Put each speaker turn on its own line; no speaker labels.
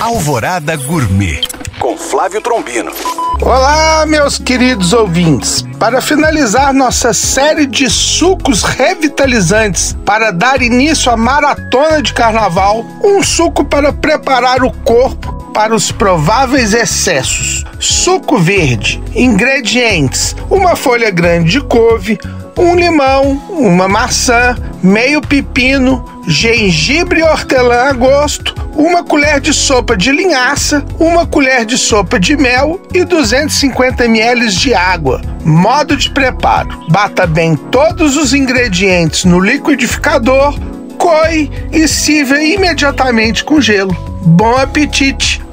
Alvorada Gourmet com Flávio Trombino.
Olá, meus queridos ouvintes. Para finalizar nossa série de sucos revitalizantes para dar início à maratona de carnaval, um suco para preparar o corpo para os prováveis excessos. Suco verde. Ingredientes: uma folha grande de couve, um limão, uma maçã, meio pepino, gengibre e hortelã a gosto, uma colher de sopa de linhaça, uma colher de sopa de mel e 250 ml de água. Modo de preparo: bata bem todos os ingredientes no liquidificador, coe e sirva imediatamente com gelo. Bom apetite!